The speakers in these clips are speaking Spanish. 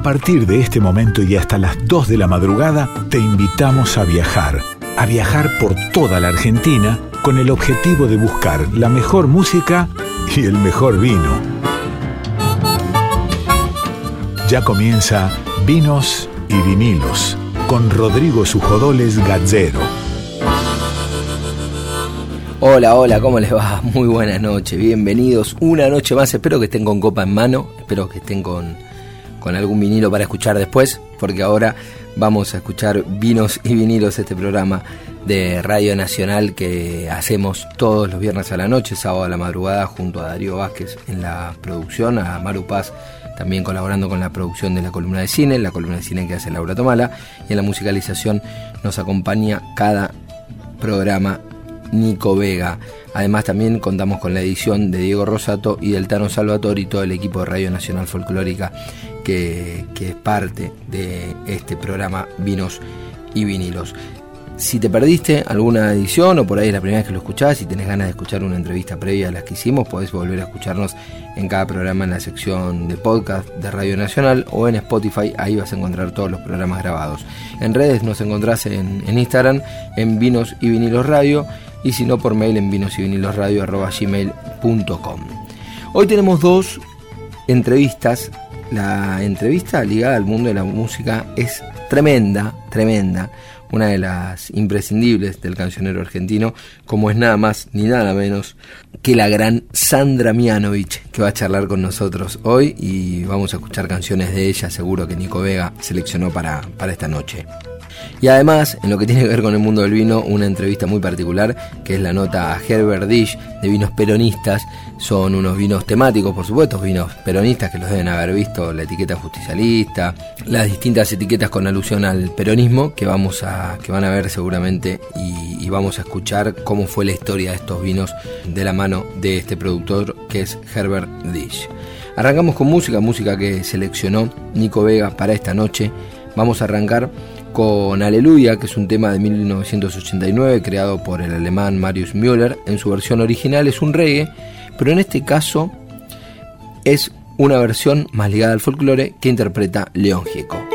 A partir de este momento y hasta las 2 de la madrugada, te invitamos a viajar. A viajar por toda la Argentina con el objetivo de buscar la mejor música y el mejor vino. Ya comienza Vinos y Vinilos con Rodrigo Sujodoles Gazzero. Hola, hola, ¿cómo les va? Muy buenas noches, bienvenidos una noche más. Espero que estén con copa en mano, espero que estén con con algún vinilo para escuchar después, porque ahora vamos a escuchar Vinos y Vinilos, este programa de Radio Nacional que hacemos todos los viernes a la noche, sábado a la madrugada, junto a Darío Vázquez en la producción, a Maru Paz también colaborando con la producción de la columna de cine, la columna de cine que hace Laura Tomala, y en la musicalización nos acompaña cada programa Nico Vega. Además también contamos con la edición de Diego Rosato y del Tano Salvatore y todo el equipo de Radio Nacional Folclórica que, es parte de este programa Vinos y Vinilos. Si te perdiste alguna edición o por ahí es la primera vez que lo escuchás y tenés ganas de escuchar una entrevista previa a las que hicimos, podés volver a escucharnos en cada programa en la sección de podcast de Radio Nacional o en Spotify, ahí vas a encontrar todos los programas grabados. En redes nos encontrás en, en Instagram en Vinos y Vinilos Radio y si no por mail en vinos y vinilos radio gmail.com. Hoy tenemos dos entrevistas la entrevista ligada al mundo de la música es tremenda, tremenda, una de las imprescindibles del cancionero argentino, como es nada más ni nada menos que la gran Sandra Mianovich, que va a charlar con nosotros hoy y vamos a escuchar canciones de ella, seguro que Nico Vega seleccionó para, para esta noche. Y además, en lo que tiene que ver con el mundo del vino, una entrevista muy particular, que es la nota a Herbert Dish de vinos peronistas. Son unos vinos temáticos, por supuesto, vinos peronistas que los deben haber visto, la etiqueta justicialista, las distintas etiquetas con alusión al peronismo que vamos a, que van a ver seguramente y, vamos a escuchar cómo fue la historia de estos vinos de la mano de este productor que es Herbert Dish. Arrancamos con música, música que seleccionó Nico Vega para esta noche. Vamos a arrancar con Aleluya, que es un tema de 1989 creado por el alemán Marius Müller. En su versión original es un reggae, pero en este caso es una versión más ligada al folclore que interpreta León Gieco.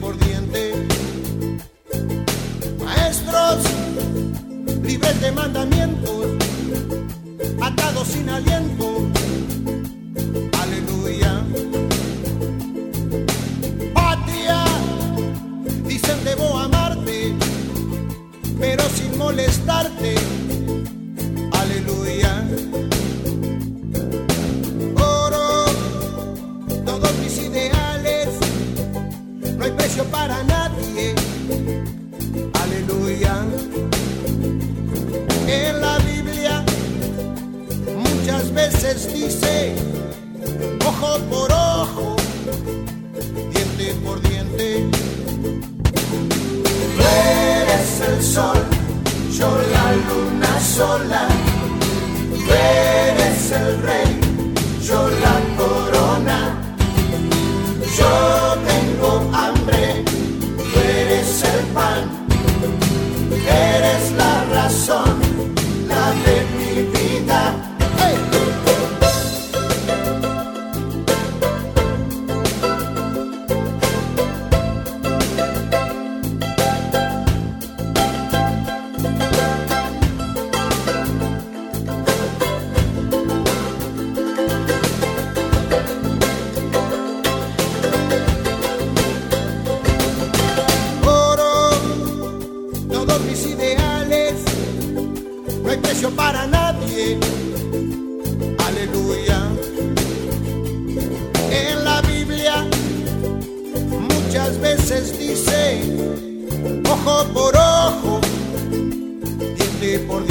por diente. Maestros, libres de mandamientos, atados sin aliento. Por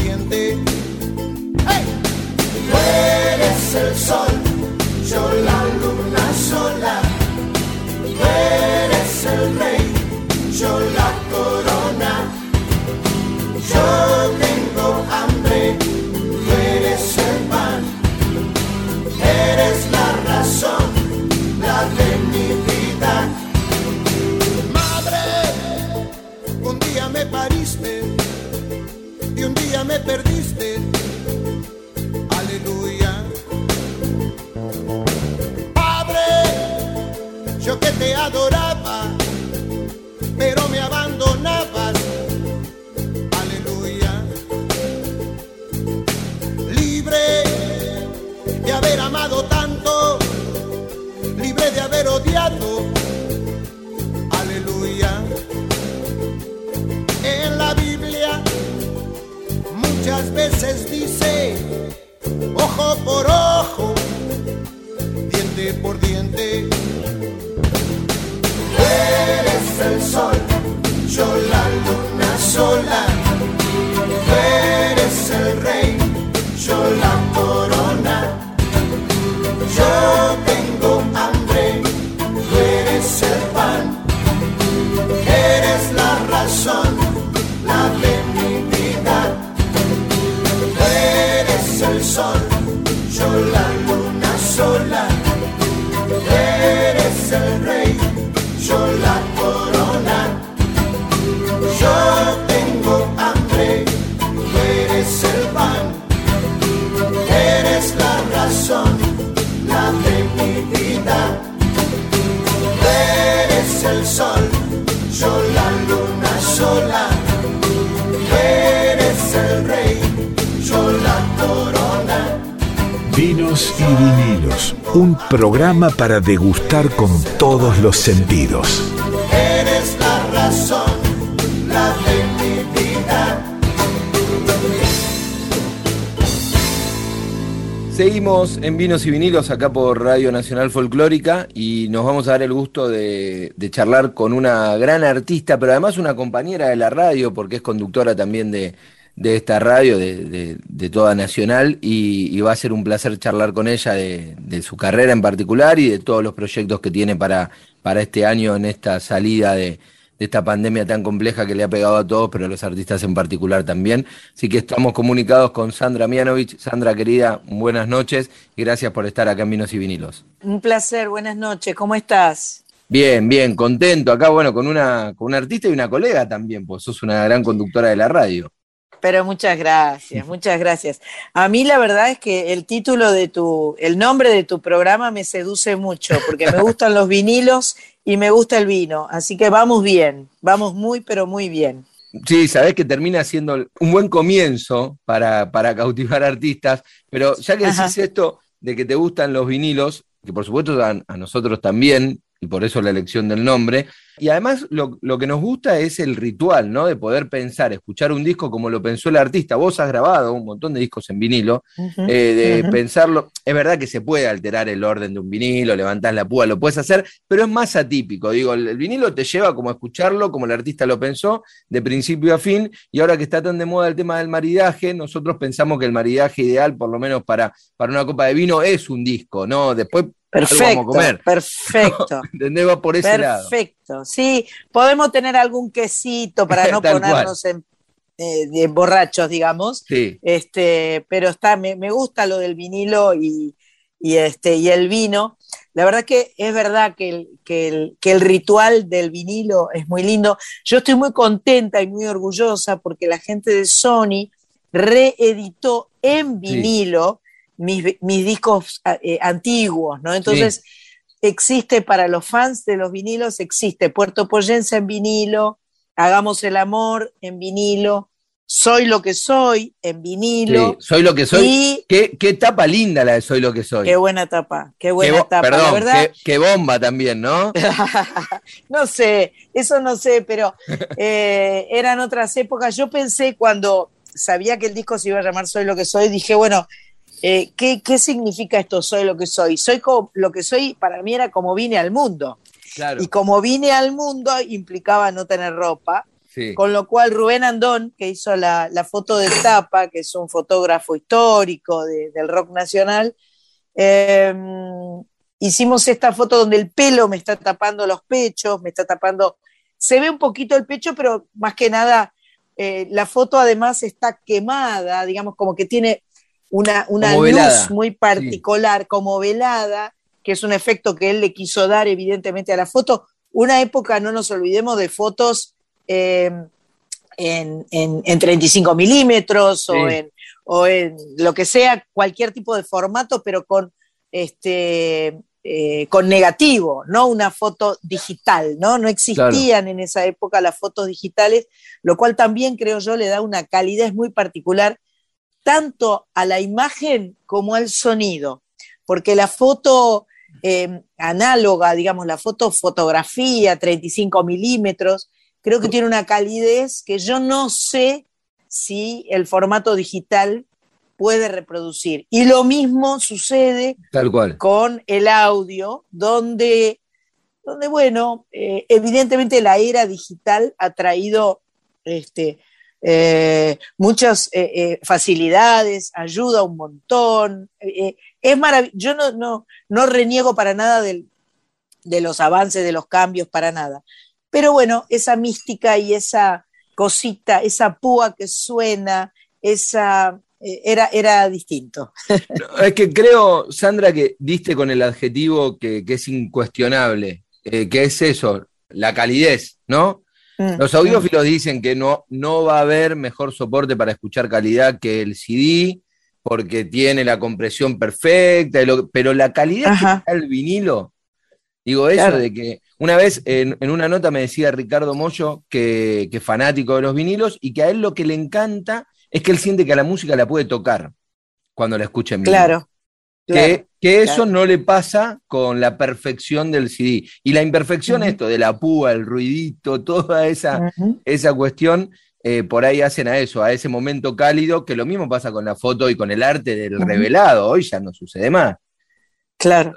y vinilos, un programa para degustar con todos los sentidos. Eres la razón, la de mi vida. Seguimos en Vinos y Vinilos acá por Radio Nacional Folclórica y nos vamos a dar el gusto de, de charlar con una gran artista, pero además una compañera de la radio, porque es conductora también de, de esta radio, de, de- de toda Nacional, y, y va a ser un placer charlar con ella de, de su carrera en particular y de todos los proyectos que tiene para, para este año en esta salida de, de esta pandemia tan compleja que le ha pegado a todos, pero a los artistas en particular también. Así que estamos comunicados con Sandra Mianovich. Sandra, querida, buenas noches y gracias por estar acá en Vinos y Vinilos. Un placer, buenas noches, ¿cómo estás? Bien, bien, contento acá, bueno, con una, con una artista y una colega también, pues sos una gran conductora de la radio. Pero muchas gracias, muchas gracias. A mí la verdad es que el título de tu, el nombre de tu programa me seduce mucho, porque me gustan los vinilos y me gusta el vino, así que vamos bien, vamos muy, pero muy bien. Sí, sabés que termina siendo un buen comienzo para, para cautivar artistas, pero ya que decís Ajá. esto de que te gustan los vinilos, que por supuesto a, a nosotros también, y por eso la elección del nombre, y además lo, lo que nos gusta es el ritual, ¿no? De poder pensar, escuchar un disco como lo pensó el artista. Vos has grabado un montón de discos en vinilo, eh, de pensarlo. Es verdad que se puede alterar el orden de un vinilo, levantás la púa, lo puedes hacer, pero es más atípico. Digo, el, el vinilo te lleva como a escucharlo, como el artista lo pensó, de principio a fin, y ahora que está tan de moda el tema del maridaje, nosotros pensamos que el maridaje ideal, por lo menos para, para una copa de vino, es un disco, ¿no? Después algo vamos a Perfecto, comer. perfecto. ¿Entendés? Va por ese lado. Perfecto, sí, podemos tener algún quesito para no ponernos en, eh, de borrachos, digamos, Sí, este, pero está, me, me gusta lo del vinilo y, y este, y el vino. La verdad que es verdad que el, que, el, que el ritual del vinilo es muy lindo. Yo estoy muy contenta y muy orgullosa porque la gente de Sony reeditó en vinilo mis, mis discos eh, antiguos, ¿no? Entonces, existe para los fans de los vinilos, existe Puerto Poyense en vinilo, Hagamos el amor en vinilo, Soy lo que soy en vinilo. sí, soy lo que soy. Y Qué, qué tapa linda la de Soy lo que soy. qué buena tapa, qué Qué buena bo- tapa. Perdón, la verdad, qué, qué bomba también, ¿no? no sé, eso no sé, pero eh, eran otras épocas. Yo pensé cuando sabía que el disco se iba a llamar Soy lo que soy, dije, bueno, eh, ¿qué, ¿qué, significa esto? Soy lo que soy. Soy como, lo que soy, para mí era como vine al mundo. Y como vine al mundo implicaba no tener ropa. Con lo cual Rubén Andón, que hizo la, foto de tapa, que es un fotógrafo histórico del rock nacional, em, hicimos esta foto donde el pelo me está tapando los pechos, me está tapando, se ve un poquito el pecho, pero más que nada eh, la foto además está quemada, digamos como que tiene una, una luz muy particular, como velada, que es un efecto que él le quiso dar evidentemente a la foto. Una época, no nos olvidemos, de fotos eh, en, en, 35 milímetros o, en, o en lo que sea, cualquier tipo de formato, pero con, este, eh, con negativo, no una foto digital, ¿no? No existían en esa época las fotos digitales, lo cual también creo yo le da una calidez muy particular tanto a la imagen como al sonido, porque la foto eh, análoga, digamos, la foto fotografía, 35 milímetros, creo que tiene una calidez que yo no sé si el formato digital puede reproducir. Y lo mismo sucede Tal cual. con el audio, donde, donde bueno, eh, evidentemente la era digital ha traído este, eh, muchas eh, facilidades, ayuda un montón. es maravilloso. Yo no, no, reniego para nada de los avances, de los cambios, para nada. Pero bueno, esa mística y esa cosita, esa púa que suena, esa eh, era, era distinto. es que creo, Sandra, que diste con el adjetivo que, es incuestionable, eh, que es eso, la calidez, ¿no? Mm, Los audiófilos dicen que no, no va a haber mejor soporte para escuchar calidad que el CD, porque tiene la compresión perfecta, pero la calidad que da el vinilo, digo eso de que una vez en, una nota me decía Ricardo Mollo que, que fanático de los vinilos y que a él lo que le encanta es que él siente que a la música la puede tocar cuando la escucha en vivo. Claro. Que, eso no le pasa con la perfección del CD. Y la imperfección, esto de la púa, el ruidito, toda esa, esa cuestión, eh, por ahí hacen a eso, a ese momento cálido, que lo mismo pasa con la foto y con el arte del revelado. Hoy ya no sucede más. Claro.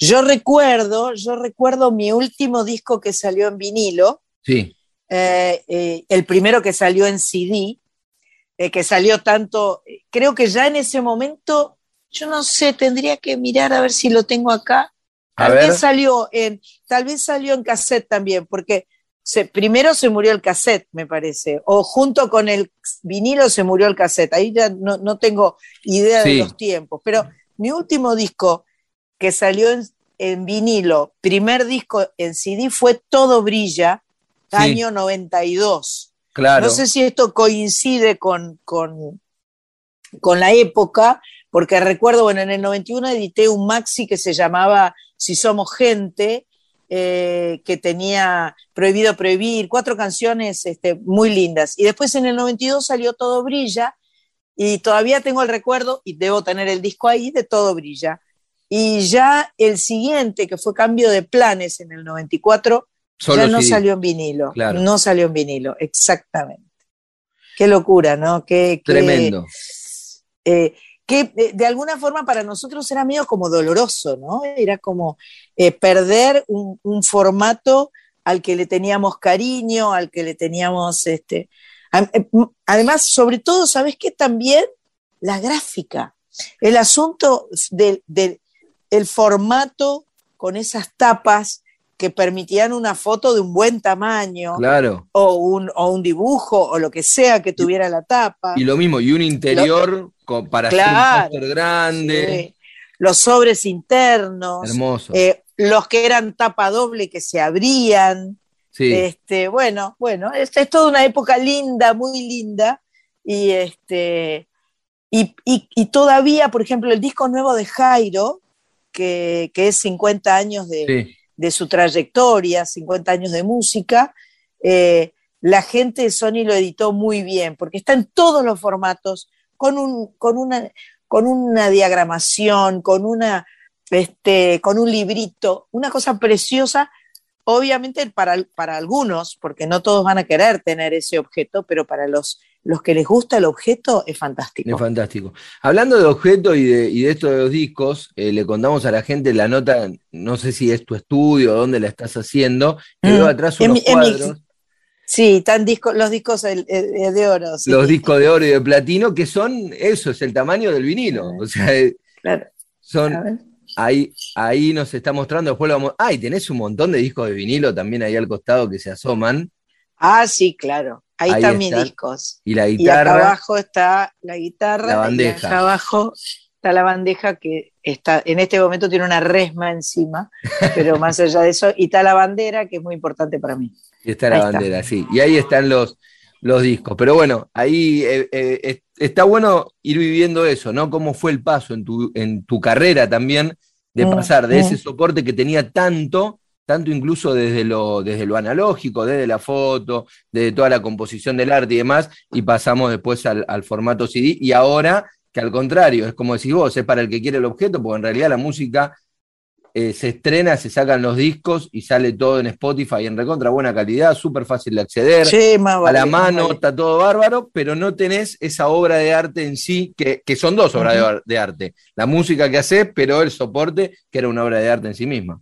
Yo recuerdo, yo recuerdo mi último disco que salió en vinilo. Sí. Eh, eh, el primero que salió en CD, que salió tanto, creo que ya en ese momento, yo no sé, tendría que mirar a ver si lo tengo acá. Tal vez salió en, tal vez salió en cassette también, porque se, primero se murió el cassette, me parece, o junto con el vinilo se murió el cassette. Ahí ya no, tengo idea de los tiempos, pero mi último disco que salió en, vinilo, primer disco en CD fue Todo Brilla, año 92. No sé si esto coincide con, con, la época, porque recuerdo, bueno, en el 91 edité un maxi que se llamaba Si Somos Gente, eh, que tenía Prohibido Prohibir, cuatro canciones este, muy lindas. Y después en el 92 salió Todo Brilla, y todavía tengo el recuerdo, y debo tener el disco ahí, de Todo Brilla. Y ya el siguiente, que fue Cambio de Planes en el 94, ya no salió en vinilo. No salió en vinilo, exactamente. Qué locura, ¿no? Qué, Tremendo. Eh, que eh, de alguna forma para nosotros era medio como doloroso, ¿no? Era como eh, perder un, formato al que le teníamos cariño, al que le teníamos, este, además, sobre todo, ¿sabes qué? También la gráfica, el asunto del, del el formato con esas tapas que permitían una foto de un buen tamaño, claro. o, un, o un dibujo, o lo que sea que tuviera la tapa. Y lo mismo, y un interior para hacer un póster grande. Los sobres internos. Hermoso. Eh, los que eran tapa doble que se abrían. Este, bueno, bueno, es, es, toda una época linda, muy linda. Y este. Y, y, todavía, por ejemplo, el disco nuevo de Jairo, que, que es 50 años de, de su trayectoria, 50 años de música, eh, la gente de Sony lo editó muy bien, porque está en todos los formatos, con, un, con, una, con una diagramación, con, una, este, con un librito, una cosa preciosa, obviamente para, para algunos, porque no todos van a querer tener ese objeto, pero para los, los que les gusta el objeto es fantástico. Es fantástico. Hablando de objeto y de, y de esto de los discos, eh, le contamos a la gente la nota, no sé si es tu estudio, dónde la estás haciendo, que Mm, veo atrás en unos mi- en mi- cuadros, Sí, están discos, los discos de oro. sí. los discos de oro y de platino, que son eso, es el tamaño del vinilo. O sea, eh, Claro, son, ahí, ahí nos está mostrando, después lo vamos. Ah, y tenés un montón de discos de vinilo también ahí al costado que se asoman. Ah, sí, claro. Ahí, Ahí están mis discos. Y la Y acá guitarra. abajo está la guitarra. La bandeja. Y acá abajo está la bandeja que está, en este momento tiene una resma encima, pero más allá de eso, y está la bandera, que es muy importante para mí. Y está la Ahí está. bandera, sí. Y ahí están los, los discos. Pero bueno, ahí eh, eh, es- está bueno ir viviendo eso, ¿no? Cómo fue el paso en tu, en tu carrera también de Mm, pasar de mm. ese soporte que tenía tanto, tanto incluso desde lo, desde lo analógico, desde la foto, desde toda la composición del arte y demás, y pasamos después al, al formato CD. Y ahora, que al contrario, es como decís vos, es para el que quiere el objeto, porque en realidad la música eh, se estrena, se sacan los discos y sale todo en Spotify en recontra buena calidad, súper fácil de acceder, Sí, a la mano, vale. está todo bárbaro, pero no tenés esa obra de arte en sí, que, que son dos obras de arte. La música que haces, pero el soporte, que era una obra de arte en sí misma.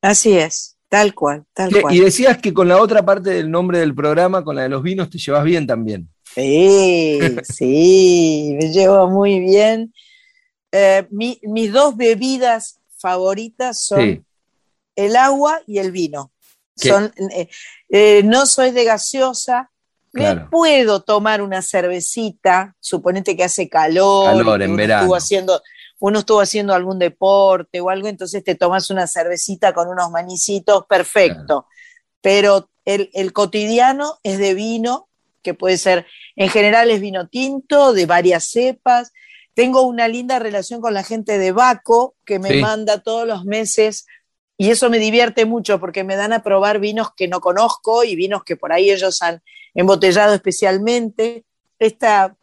Así es, tal cual, tal cual. y decías que con la otra parte del nombre del programa, con la de los vinos, te llevas bien también. Sí, sí, me llevo muy bien. Eh, mi- mis dos bebidas favoritas son Sí. el agua y el vino. Son, eh, eh, no soy de gaseosa. Me Claro. puedo tomar una cervecita, suponete que hace calor, Calor, en uno verano. Estuvo haciendo, uno estuvo haciendo algún deporte o algo, entonces te tomas una cervecita con unos manicitos, perfecto. Pero el, el cotidiano es de vino, que puede ser, en general es vino tinto, de varias cepas. Tengo una linda relación con la gente de Baco, que me Sí. manda todos los meses, y eso me divierte mucho porque me dan a probar vinos que no conozco y vinos que por ahí ellos han embotellado especialmente. Esta,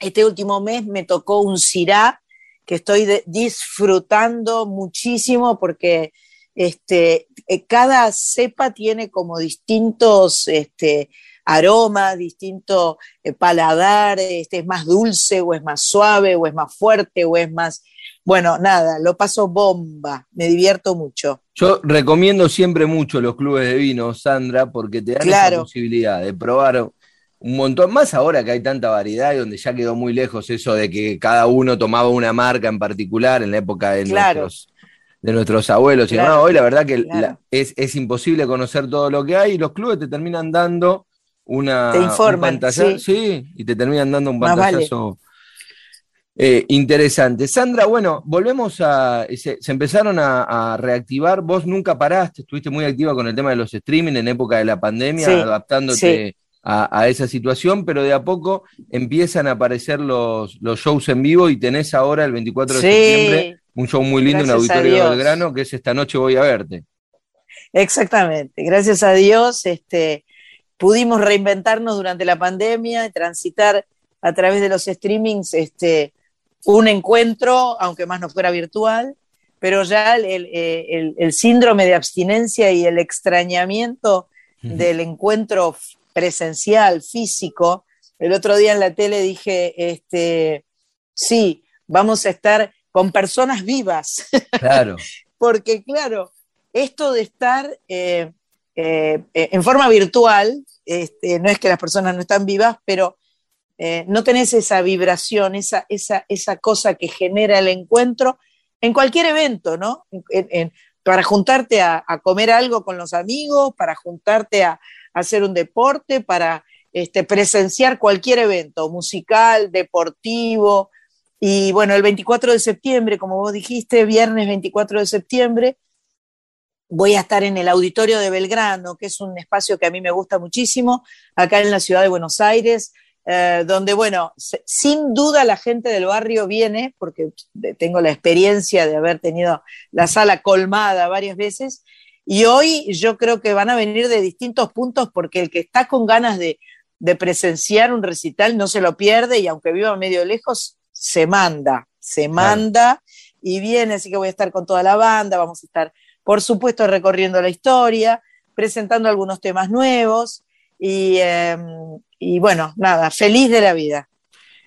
este último mes me tocó un Syrah que estoy de- disfrutando muchísimo porque este, eh, cada cepa tiene como distintos este, aromas, distinto eh, paladar, este, es más dulce o es más suave o es más fuerte o es más... Bueno, nada, lo paso bomba, me divierto mucho. Yo recomiendo siempre mucho los clubes de vino, Sandra, porque te dan Claro. esa posibilidad de probar un montón, más ahora que hay tanta variedad y donde ya quedó muy lejos eso de que cada uno tomaba una marca en particular en la época de, Claro. nuestros, de nuestros abuelos y demás. Hoy la verdad que Claro. la- es, es imposible conocer todo lo que hay y los clubes te terminan dando una, Te un pantallazo- sí. sí, y te terminan dando un vale. pantallazo eh, interesante. Sandra, bueno, volvemos a. Se, se empezaron a, a reactivar. Vos nunca paraste, estuviste muy activa con el tema de los streaming en época de la pandemia, Sí, adaptándote a, a esa situación, pero de a poco empiezan a aparecer los, los shows en vivo y tenés ahora el 24 de septiembre un show muy lindo en Auditorio Dios. Belgrano, que es Esta Noche Voy a Verte. exactamente. Gracias a Dios este, pudimos reinventarnos durante la pandemia y transitar a través de los streamings este, un encuentro, aunque más no fuera virtual, pero ya el, el- el- el síndrome de abstinencia y el extrañamiento del encuentro presencial, físico. El otro día en la tele dije, este, sí, vamos a estar con personas vivas, Claro, porque claro, esto de estar eh, eh, en forma virtual, este, no es que las personas no están vivas, pero eh, no tenés esa vibración, esa, esa, esa cosa que genera el encuentro en cualquier evento, ¿no? Para juntarte a, comer algo con los amigos, para juntarte a, a hacer un deporte, para este, presenciar cualquier evento, musical, deportivo. Y bueno, el 24 de septiembre, como vos dijiste, viernes 24 de septiembre, voy a estar en el auditorio de Belgrano, que es un espacio que a mí me gusta muchísimo, acá en la ciudad de Buenos Aires, eh, donde, bueno, se- sin duda la gente del barrio viene, porque tengo la experiencia de haber tenido la sala colmada varias veces, y hoy yo creo que van a venir de distintos puntos, porque el que está con ganas de, de presenciar un recital no se lo pierde, y aunque viva medio lejos, se manda, se manda y viene, así que voy a estar con toda la banda, vamos a estar, por supuesto, recorriendo la historia. presentando algunos temas nuevos y, em, y bueno, nada, feliz de la vida.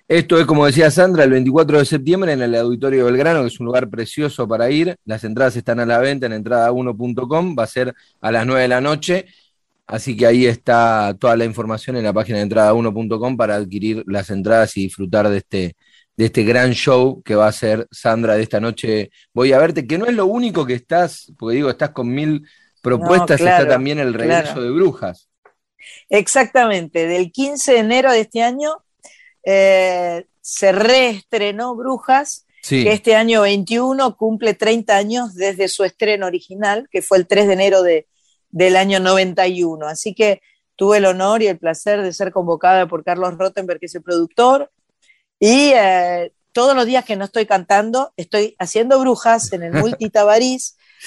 Esto es, como decía Sandra, el 24 de septiembre en el Auditorio Belgrano, que es un lugar precioso para ir. Las entradas están a la venta en entrada1.com, va a ser a las 9 de la noche. Así que ahí está toda la información en la página de entrada1.com para adquirir las entradas y disfrutar de este, de este gran show que va a ser Sandra de esta noche. Voy a verte, que no es lo único que estás, porque digo, estás con mil propuestas, está también el regreso de Brujas. Exactamente, del 15 de enero de este año eh, se reestrenó Brujas, que este año 21 cumple 30 años desde su estreno original, que fue el 3 de enero de, del año 91. Así que tuve el honor y el placer de ser convocada por Carlos Rottenberg, que es el productor, y eh, todos los días que no estoy cantando, estoy haciendo brujas en el Multi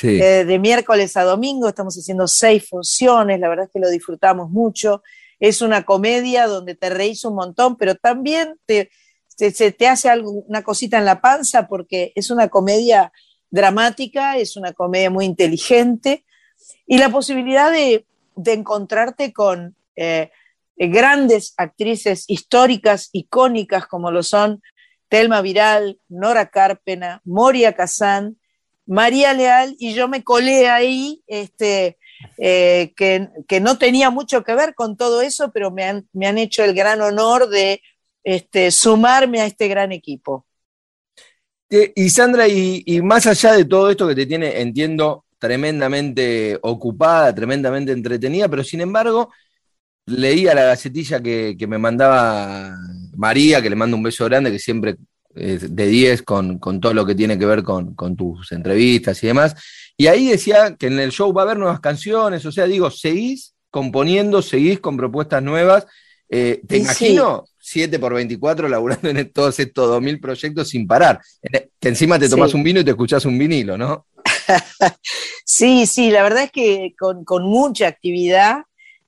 eh, de miércoles a domingo, estamos haciendo seis funciones, la verdad es que lo disfrutamos mucho. Es una comedia donde te reís un montón, pero también te, te, te hace algo, una cosita en la panza porque es una comedia dramática, es una comedia muy inteligente. Y la posibilidad de, encontrarte con eh, grandes actrices históricas, icónicas, como lo son Telma Viral, Nora Carpena, Moria Kazán, María Leal, y yo me colé ahí, este, eh, que, no tenía mucho que ver con todo eso, pero me han, me han hecho el gran honor de este, sumarme a este gran equipo. Y Sandra, y, y, más allá de todo esto que te tiene, entiendo, tremendamente ocupada, tremendamente entretenida, pero sin embargo, leía la gacetilla que, me mandaba María, que le mando un beso grande, que siempre es de 10 con, todo lo que tiene que ver con, tus entrevistas y demás. Y ahí decía que en el show va a haber nuevas canciones, o sea, digo, seguís componiendo, seguís con propuestas nuevas. Eh, te imagino 7 por 24 laburando en todos estos 2000 proyectos sin parar. Que encima te tomas un vino y te escuchás un vinilo, ¿no? sí, sí, la verdad es que con, mucha actividad,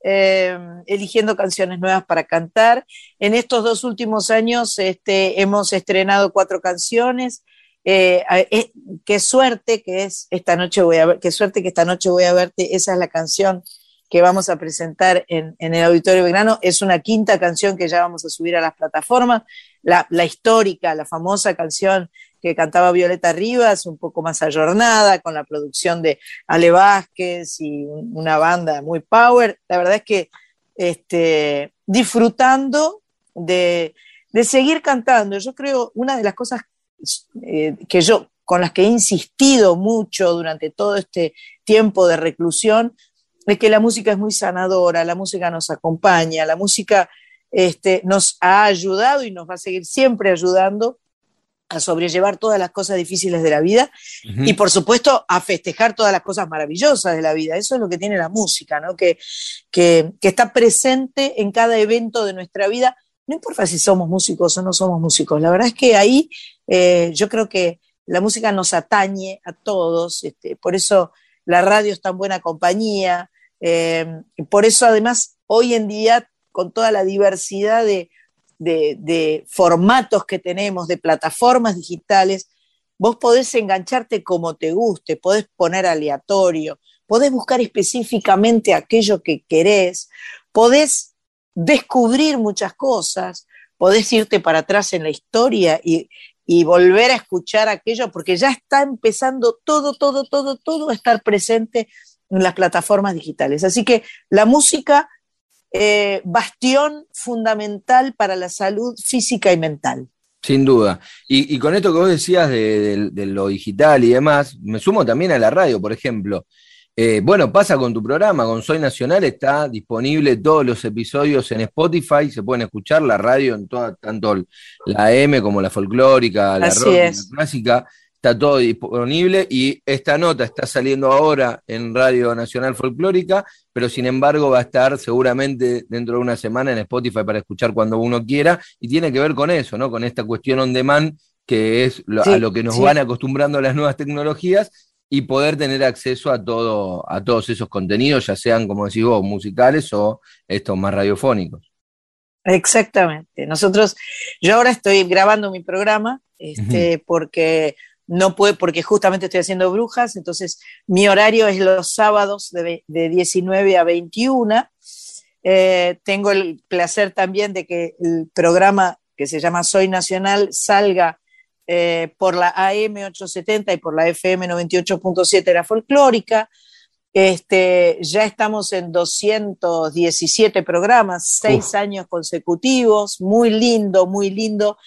eh, eligiendo canciones nuevas para cantar. En estos dos últimos años este, hemos estrenado cuatro canciones. Eh, eh, qué suerte que es esta noche voy a ver, qué suerte que esta noche voy a verte. Esa es la canción que vamos a presentar en, el Auditorio Belgrano. Es una quinta canción que ya vamos a subir a las plataformas. La, la histórica, la famosa canción que cantaba Violeta Rivas, un poco más ayornada, con la producción de Ale Vázquez y una banda muy power. La verdad es que este, disfrutando de, seguir cantando. Yo creo una de las cosas eh, que yo con las que he insistido mucho durante todo este tiempo de reclusión es que la música es muy sanadora, la música nos acompaña, la música este, nos ha ayudado y nos va a seguir siempre ayudando a sobrellevar todas las cosas difíciles de la vida y por supuesto a festejar todas las cosas maravillosas de la vida. Eso es lo que tiene la música, ¿no? que, que, está presente en cada evento de nuestra vida. No importa si somos músicos o no somos músicos, la verdad es que ahí eh, yo creo que la música nos atañe a todos, este, por eso la radio es tan buena compañía, eh, por eso además hoy en día con toda la diversidad de, de, formatos que tenemos, de plataformas digitales, vos podés engancharte como te guste, podés poner aleatorio, podés buscar específicamente aquello que querés, podés descubrir muchas cosas, podés irte para atrás en la historia y, y volver a escuchar aquello, porque ya está empezando todo, todo, todo, todo a estar presente en las plataformas digitales. Así que la música eh, bastión fundamental para la salud física y mental. Sin duda. Y, con esto que vos decías de, lo digital y demás, me sumo también a la radio, por ejemplo. Eh, bueno, pasa con tu programa, con Soy Nacional, está disponible todos los episodios en Spotify, se pueden escuchar la radio en toda, tanto la M como la folclórica, la rock, la clásica está todo disponible y esta nota está saliendo ahora en Radio Nacional Folclórica, pero sin embargo va a estar seguramente dentro de una semana en Spotify para escuchar cuando uno quiera y tiene que ver con eso, ¿no? Con esta cuestión on demand que es a lo que nos van acostumbrando las nuevas tecnologías y poder tener acceso a todo a todos esos contenidos, ya sean como decís vos, musicales o estos más radiofónicos. Exactamente. Nosotros, yo ahora estoy grabando mi programa, este, porque no puede, porque justamente estoy haciendo brujas, entonces mi horario es los sábados de, 19 a 21. Eh, tengo el placer también de que el programa que se llama Soy Nacional salga eh, por la AM 870 y por la FM 98.7 la folclórica. Este, ya estamos en 217 programas, seis años consecutivos, muy lindo, muy lindo.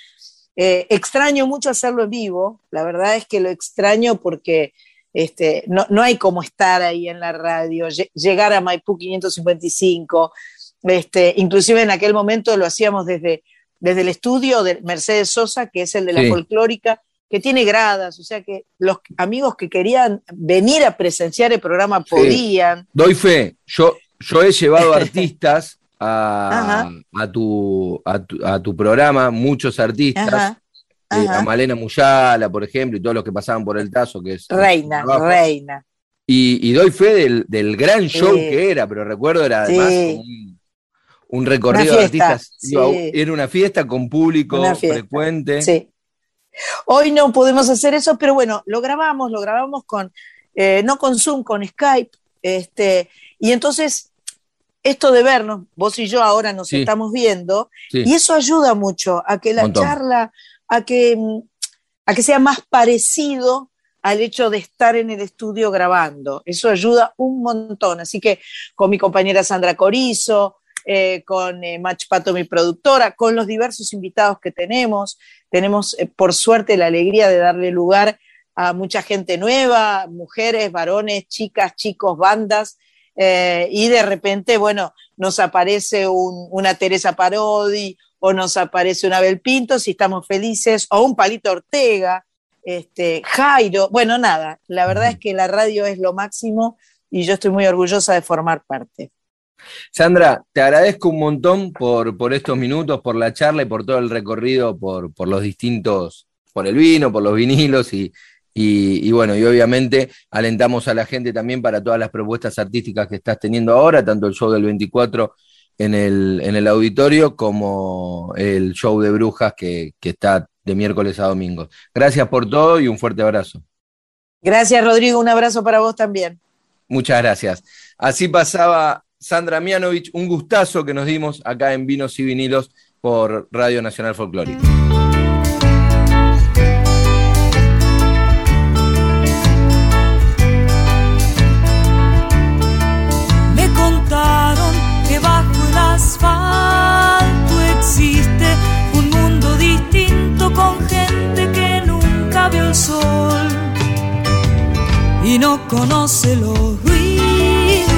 Eh, extraño mucho hacerlo en vivo, la verdad es que lo extraño porque este, no, no, hay como estar ahí en la radio, llegar a Maipú 555, este, inclusive en aquel momento lo hacíamos desde, desde el estudio de Mercedes Sosa, que es el de la folclórica, que tiene gradas, o sea que los amigos que querían venir a presenciar el programa podían. Doy fe, yo, yo he llevado artistas a, tu, a, tu, programa, muchos artistas, eh, a Malena Muyala, por ejemplo, y todos los que pasaban por el Tazo, que es... Reina, reina. Y, doy fe del, gran show que era, pero recuerdo era además un, recorrido de artistas. Era una fiesta con público frecuente. Sí. Hoy no podemos hacer eso, pero bueno, lo grabamos, lo grabamos con, eh, no con Zoom, con Skype, este, y entonces esto de vernos, vos y yo ahora nos estamos viendo, y eso ayuda mucho a que la charla, a que, mm, a que sea más parecido al hecho de estar en el estudio grabando. Eso ayuda un montón. Así que con mi compañera Sandra Corizo, eh, con eh, Mach Pato, mi productora, con los diversos invitados que tenemos. Tenemos, eh, por suerte, la alegría de darle lugar a mucha gente nueva, mujeres, varones, chicas, chicos, bandas, eh, y de repente, bueno, nos aparece una Teresa Parodi o nos aparece una Abel Pinto, si estamos felices, o un Palito Ortega, este, Jairo, bueno, nada, la verdad es que la radio es lo máximo y yo estoy muy orgullosa de formar parte. Sandra, te agradezco un montón por, por estos minutos, por la charla y por todo el recorrido, por, por los distintos, por el vino, por los vinilos y, y, bueno, y obviamente alentamos a la gente también para todas las propuestas artísticas que estás teniendo ahora, tanto el show del 24 en el, en el auditorio como el show de brujas que, que está de miércoles a domingo. Gracias por todo y un fuerte abrazo. Gracias, Rodrigo. Un abrazo para vos también. Muchas gracias. Así pasaba Sandra Mianovich, un gustazo que nos dimos acá en Vinos y Vinilos por Radio Nacional Folclórica. Sol y no conoce los ruidos.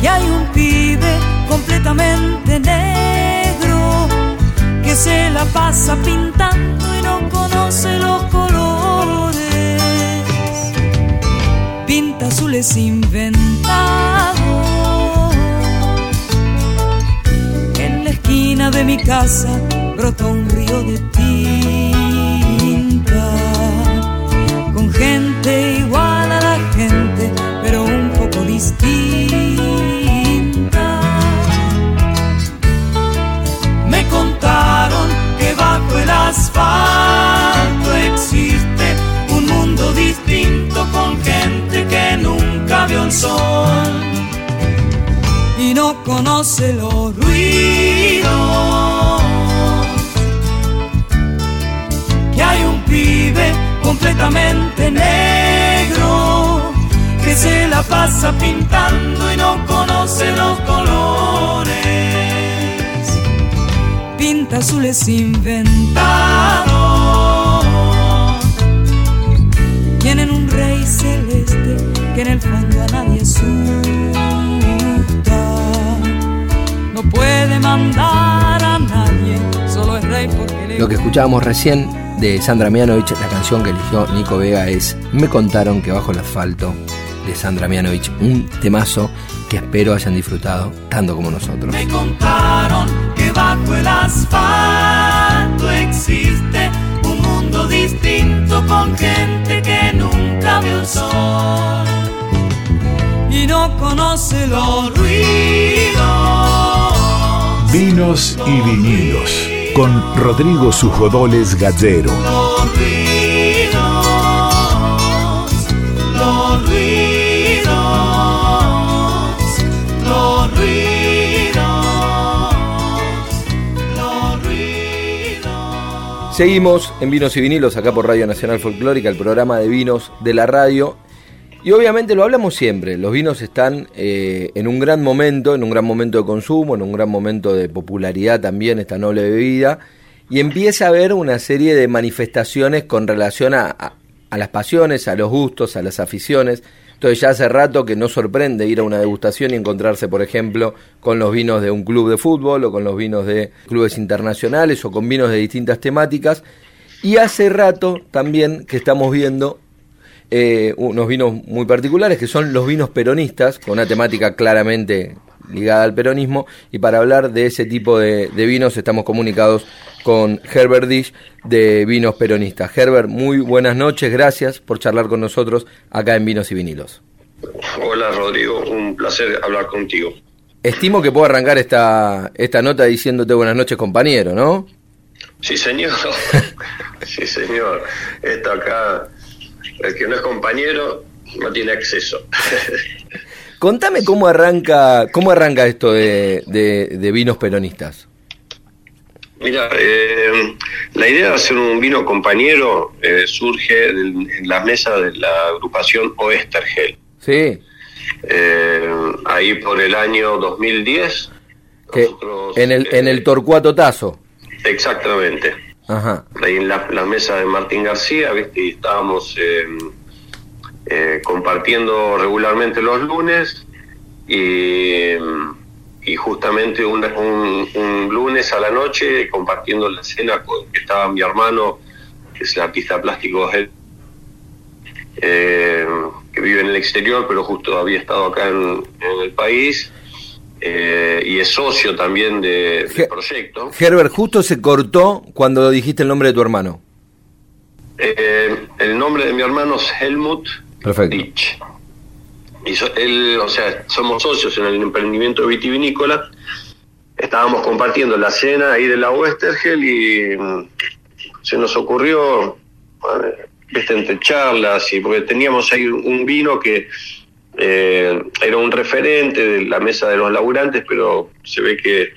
Que hay un pibe completamente negro que se la pasa pintando y no conoce los colores. Pinta azules inventados. De mi casa brota un río de tinta, con gente igual a la gente, pero un poco distinta. Me contaron que bajo el asfalto existe un mundo distinto con gente que nunca vio el sol no conoce los ruidos vive completamente negro, que se la pasa pintando y no conoce los colores. Pinta azules inventados, Lo que escuchábamos recién de Sandra Mianovich, la canción que eligió Nico Vega es Me contaron que bajo el asfalto de Sandra Mianovich, un temazo que espero hayan disfrutado tanto como nosotros. Me contaron que bajo el asfalto existe un mundo distinto con gente que nunca vio el sol y no conoce los ruidos. Vinos y vinilos con Rodrigo Sujodoles Gallero. Los ruidos, los ruidos, los ruidos. Seguimos en Vinos y Vinilos acá por Radio Nacional Folclórica, el programa de vinos de la radio. Y obviamente lo hablamos siempre, los vinos están eh, en un gran momento, en un gran momento de consumo, en un gran momento de popularidad también, esta noble bebida, y empieza a haber una serie de manifestaciones con relación a, a- a las pasiones, a los gustos, a las aficiones. Entonces ya hace rato que no sorprende ir a una degustación y encontrarse, por ejemplo, con los vinos de un club de fútbol o con los vinos de clubes internacionales o con vinos de distintas temáticas. Y hace rato también que estamos viendo eh, unos vinos muy particulares que son los vinos peronistas, con una temática claramente ligada al peronismo. Y para hablar de ese tipo de, de vinos estamos comunicados con Herbert Dish de Vinos Peronistas. Herbert, muy buenas noches, gracias por charlar con nosotros acá en Vinos y Vinilos. Hola Rodrigo, un placer hablar contigo. Estimo que puedo arrancar esta, esta nota diciéndote buenas noches compañero, ¿no? Sí señor, sí señor. Esto acá, el que no es compañero no tiene acceso. Contame cómo arranca, cómo arranca esto de, de- de vinos peronistas. Mira, eh, la idea de hacer un vino compañero eh, surge en la mesa de la agrupación Oestergel. Sí, Eh, ahí por el año 2010. que nosotros, en el, en el Torcuato Tazo. Exactamente. Ajá. ahí en la, mesa de Martín García, ¿viste? Y estábamos eh, eh, compartiendo regularmente los lunes y, y justamente un, un- un lunes a la noche compartiendo la cena con que estaba mi hermano, que es el artista plástico él, eh, que vive en el exterior, pero justo había estado acá en el país. Eh, y es socio también de- del proyecto. Herbert, justo se cortó cuando dijiste el nombre de tu hermano. Eh, el nombre de mi hermano es Helmut Perfecto. Ditch. Y so- él, o sea, somos socios en el emprendimiento vitivinícola. Estábamos compartiendo la cena ahí de la Westergel y mm, se nos ocurrió, eh, viste, entre charlas, y porque teníamos ahí un vino que eh, era un referente de la mesa de los laburantes, pero se ve que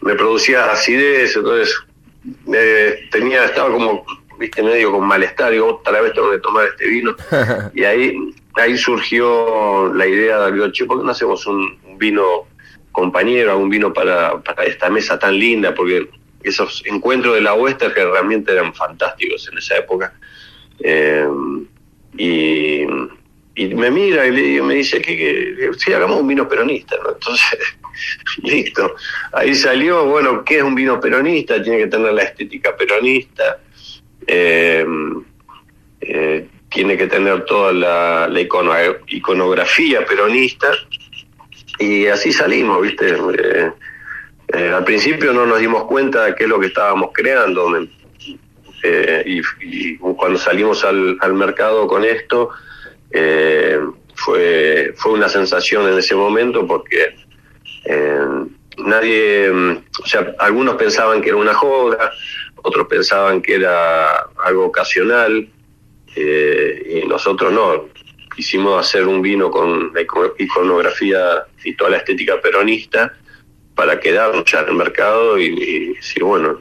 me producía acidez, entonces eh, tenía, estaba como, viste, medio con malestar, digo, otra vez tengo que tomar este vino. y ahí, ahí surgió la idea de, che, ¿por qué no hacemos un, un vino compañero, un vino para, para esta mesa tan linda? Porque esos encuentros de la Western que realmente eran fantásticos en esa época. Eh, y, y me mira y le me dice que, sí, hagamos un vino peronista, ¿no? Entonces, listo. Ahí salió, bueno, ¿qué es un vino peronista? Tiene que tener la estética peronista, eh, eh, tiene que tener toda la, la icono- iconografía peronista, y así salimos, ¿viste? Eh, al principio no nos dimos cuenta de qué es lo que estábamos creando. y, cuando salimos al, al mercado con esto, eh, fue, fue una sensación en ese momento porque eh, nadie, mm, o sea, algunos pensaban que era una joda, otros pensaban que era algo ocasional, eh, y nosotros no. Quisimos hacer un vino con la ico- iconografía y toda la estética peronista para quedarnos ya en el mercado y, decir, bueno,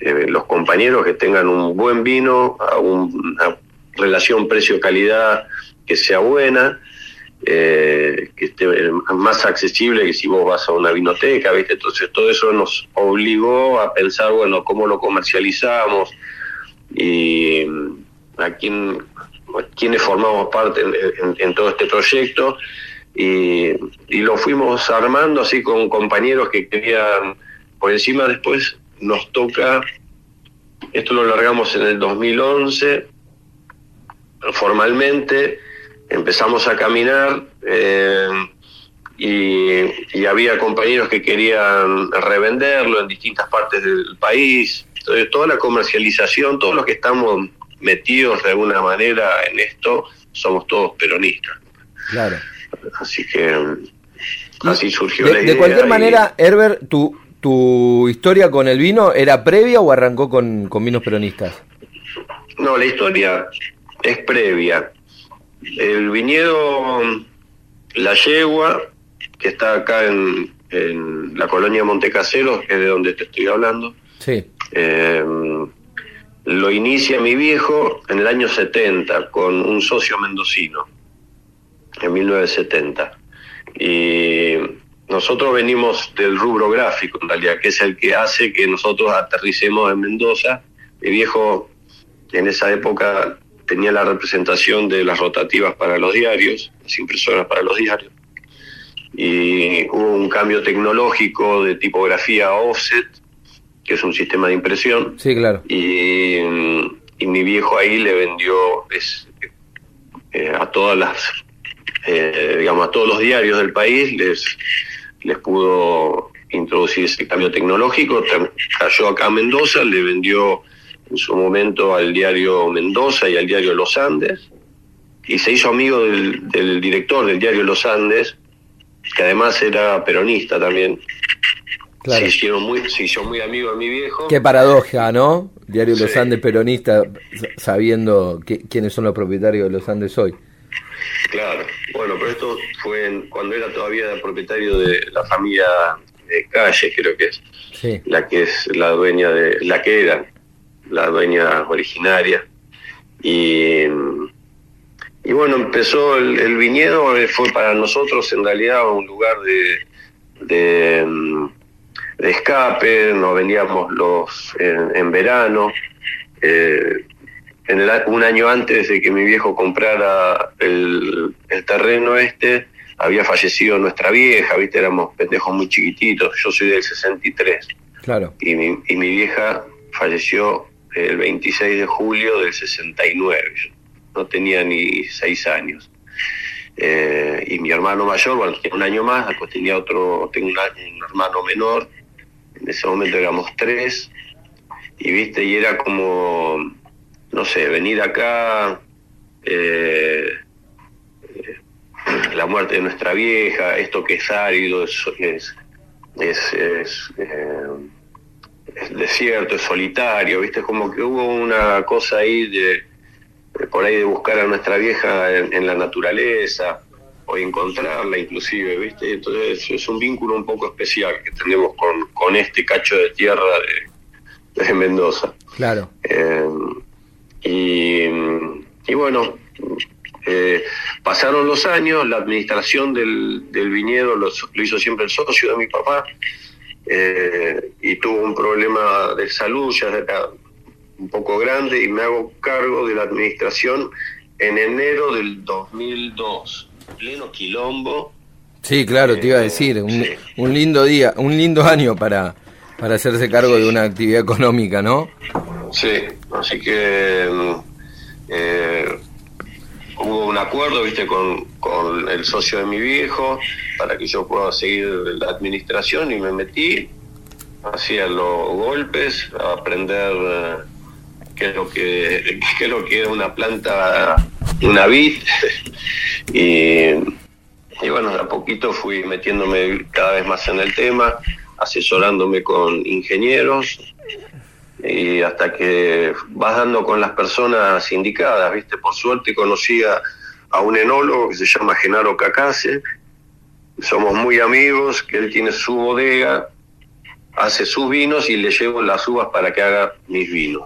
eh, los compañeros que tengan un buen vino, a un- una relación precio-calidad sea buena, eh, que esté más accesible que si vos vas a una vinoteca, ¿viste? Entonces todo eso nos obligó a pensar, bueno, cómo lo comercializamos y a quién, quiénes formamos parte en todo este proyecto y, y lo fuimos armando así con compañeros que querían, por encima después nos toca, esto lo largamos en el 2011, formalmente empezamos a caminar eh, y, y había compañeros que querían revenderlo en distintas partes del país. Entonces, toda la comercialización, todos los que estamos metidos de alguna manera en esto, somos todos peronistas. Claro. Así que así surgió De, la de idea. cualquier y- manera, Herbert, tu, ¿Tu historia con el vino era previa o arrancó con, con vinos peronistas? No, la historia es previa. El viñedo La Yegua, que está acá en, en la colonia Montecaseros, que es de donde te estoy hablando, Sí. eh, lo inicia mi viejo en el año 70 con un socio mendocino, en 1970. Y nosotros venimos del rubro gráfico, en realidad, que es el que hace que nosotros aterricemos en Mendoza. Mi viejo en esa época tenía la representación de las rotativas para los diarios, las impresoras para los diarios. Y hubo un cambio tecnológico de tipografía offset, que es un sistema de impresión, Sí, claro. y, y mi viejo ahí le vendió es, eh, a todas las eh, digamos a todos los diarios del país les les pudo introducir ese cambio tecnológico cayó acá a Mendoza le vendió en su momento al diario Mendoza y al diario Los Andes y se hizo amigo del, del director del diario Los Andes que además era peronista también Claro. se hicieron muy se hizo muy amigo de mi viejo Qué paradoja, ¿no? Diario Los. Andes peronista, sabiendo qui- quiénes son los propietarios de Los Andes hoy. Claro, bueno, pero esto fue en- cuando era todavía propietario de la familia de Calle, creo que es, Sí. la que es la dueña de, la que era la dueña originaria. Y, y bueno, empezó el, el viñedo, eh, fue para nosotros en realidad un lugar de, de, mm, de escape, nos vendíamos los en, en verano. eh, en el un año antes de que mi viejo comprara el, el terreno este, había fallecido nuestra vieja, viste, éramos pendejos muy chiquititos, yo soy del 63, Claro. y mi, y mi vieja falleció el 26 de julio del 69, yo no tenía ni seis años. Eh, y mi hermano mayor, bueno, tenía un año más, después tenía otro, tengo un, un hermano menor, en ese momento éramos tres, y viste, y era como, no sé, venir acá, eh, eh, la muerte de nuestra vieja, esto que es árido, es, es, es, es, es desierto, es solitario, viste, como que hubo una cosa ahí de, de por ahí de buscar a nuestra vieja en, en la naturaleza o encontrarla inclusive, viste, entonces es un vínculo un poco especial que tenemos con, con este cacho de tierra de, de Mendoza. Claro. Eh, y, y bueno, eh, pasaron los años, la administración del, del viñedo lo, lo hizo siempre el socio de mi papá eh, y tuvo un problema de salud, ya era un poco grande y me hago cargo de la administración en enero del 2002, pleno quilombo. Sí, claro, te iba a decir, un, Sí. un lindo día, un lindo año para, para hacerse cargo de una actividad económica, ¿no? Sí, así que mm, eh, hubo un acuerdo, viste, con, con el socio de mi viejo para que yo pueda seguir la administración y me metí, hacía los golpes, a aprender eh, qué es lo que qué es lo que es una planta, una vid. Y, y bueno, a poquito fui metiéndome cada vez más en el tema, asesorándome con ingenieros y hasta que vas dando con las personas indicadas, ¿viste? Por suerte conocí a, a un enólogo que se llama Genaro Cacase, somos muy amigos, que él tiene su bodega, hace sus vinos y le llevo las uvas para que haga mis vinos.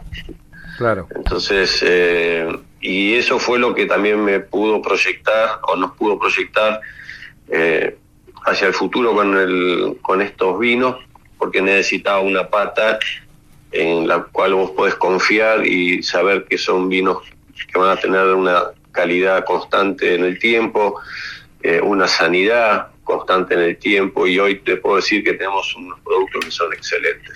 Claro. Entonces, eh, y eso fue lo que también me pudo proyectar o nos pudo proyectar eh, hacia el futuro con, el, con estos vinos, porque necesitaba una pata en la cual vos podés confiar y saber que son vinos que van a tener una calidad constante en el tiempo, eh, una sanidad constante en el tiempo y hoy te puedo decir que tenemos unos productos que son excelentes.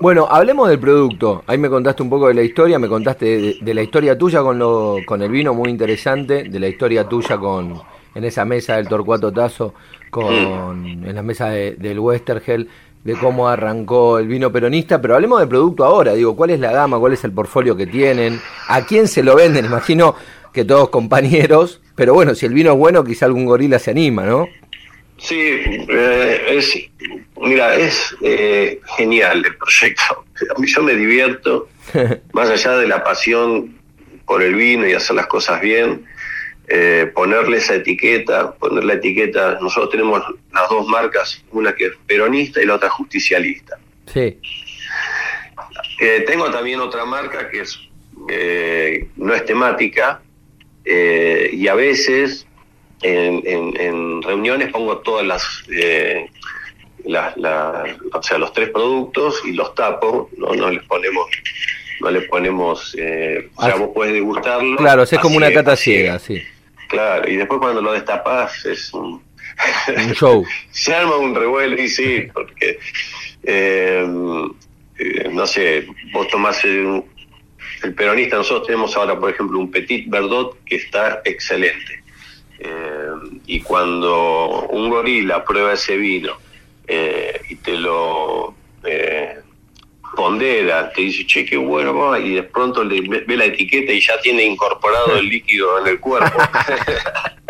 Bueno, hablemos del producto. Ahí me contaste un poco de la historia, me contaste de, de la historia tuya con lo, con el vino muy interesante, de la historia tuya con en esa mesa del Torcuato Tazo, con en la mesa de- del Westergel, de cómo arrancó el vino peronista, pero hablemos del producto ahora, digo, ¿cuál es la gama, cuál es el portfolio que tienen? ¿A quién se lo venden? Imagino que todos compañeros, pero bueno, si el vino es bueno, quizá algún gorila se anima, ¿no? Sí, eh, es, mira, es eh, genial el proyecto. A mí yo me divierto, más allá de la pasión por el vino y hacer las cosas bien, eh, ponerle esa etiqueta, poner la etiqueta, nosotros tenemos las dos marcas, una que es peronista y la otra justicialista. Sí, Eh, tengo también otra marca que es eh, no es temática eh, y a veces en, en- en reuniones pongo todas las, eh, las- la- o sea, los tres productos y los tapo, no, no les ponemos, no les ponemos, eh, o sea, Así- vos podés degustarlo. claro, es como una cata ciega, sí. Claro, y después cuando lo destapás es un... Un show. se arma un revuelo y sí, porque eh, eh, no sé, vos tomás el, el peronista, nosotros tenemos ahora, por ejemplo, un Petit Verdot que está excelente. Eh, y cuando un gorila prueba ese vino eh, y te lo eh, pondera, te dice, che, qué bueno, va", y de pronto le ve la etiqueta y ya tiene incorporado el líquido en el cuerpo.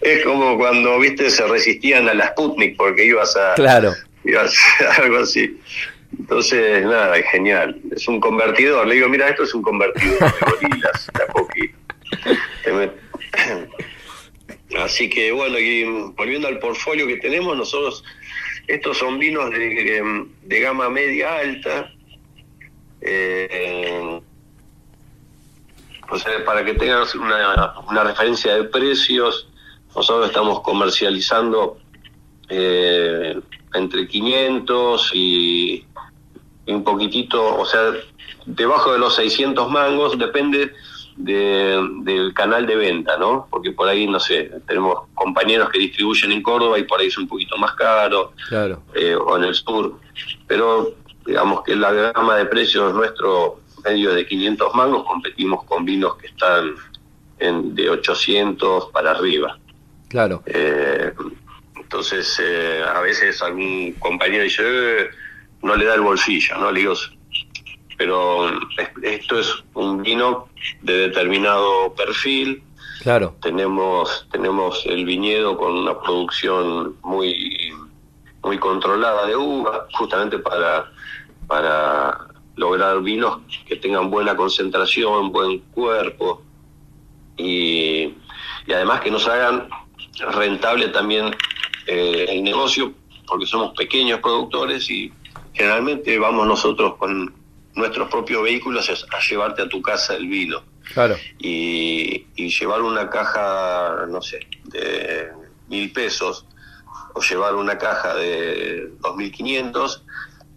es como cuando, viste, se resistían a la Sputnik porque ibas a, Claro. ibas a algo así. Entonces, nada, es genial. Es un convertidor. Le digo, mira, esto es un convertidor de gorilas, de a poquito. Te met- Así que bueno, y volviendo al portfolio que tenemos, nosotros, estos son vinos de, de gama media alta. Eh, o sea, para que tengas una, referencia de precios, nosotros estamos comercializando eh, entre 500 y, y un poquitito, o sea, debajo de los 600 mangos, depende de- del canal de venta, ¿no? Porque por ahí, no sé, tenemos compañeros que distribuyen en Córdoba y por ahí es un poquito más caro, Claro. eh, o en el sur, pero digamos que la gama de precios nuestro medio de 500 mangos, competimos con vinos que están en, de 800 para arriba. Claro. Eh, entonces, eh, a veces algún compañero dice, "Eh, no le da el bolsillo, ¿no? Le digo, pero es- esto es un vino de determinado perfil, Claro. tenemos tenemos el viñedo con una producción muy muy controlada de uva justamente para para lograr vinos que tengan buena concentración buen cuerpo y, y además que nos hagan rentable también eh, el negocio porque somos pequeños productores y generalmente vamos nosotros con nuestros propios vehículos a a llevarte a tu casa el vino Claro. y, y llevar una caja, no sé, de mil pesos o llevar una caja de 2.500,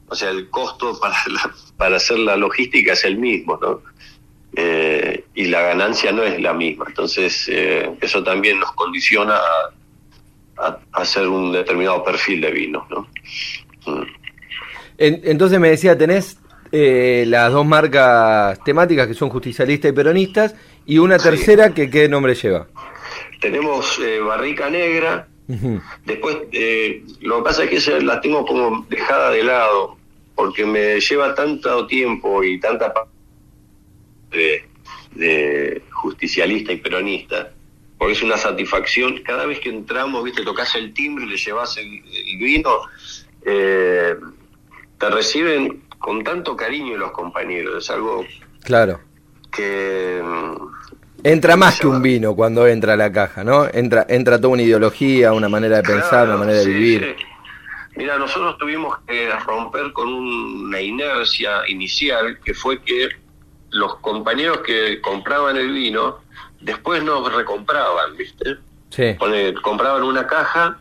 o sea, el costo para, la- para hacer la logística es el mismo, ¿no? Eh, y la ganancia no es la misma. Entonces, eh, eso también nos condiciona a, a- a hacer un determinado perfil de vino, ¿no? Mm. En- entonces me decía, tenés eh, las dos marcas temáticas que son justicialistas y peronistas y una Sí. tercera que qué nombre lleva. Tenemos eh, barrica negra. Después, eh, lo que pasa es que esa la tengo como dejada de lado, porque me lleva tanto tiempo y tanta de, de justicialista y peronista, porque es una satisfacción. Cada vez que entramos, viste, tocas el timbre, le llevas el, el vino, eh, te reciben con tanto cariño los compañeros. Es algo Claro. que... mm, Entra más que un vino cuando entra a la caja, ¿no? Entra, entra toda una ideología, una manera de pensar, una manera de vivir. sí. Mira, nosotros tuvimos que romper con una inercia inicial que fue que los compañeros que compraban el vino después nos recompraban, ¿viste? Sí. Compraban una caja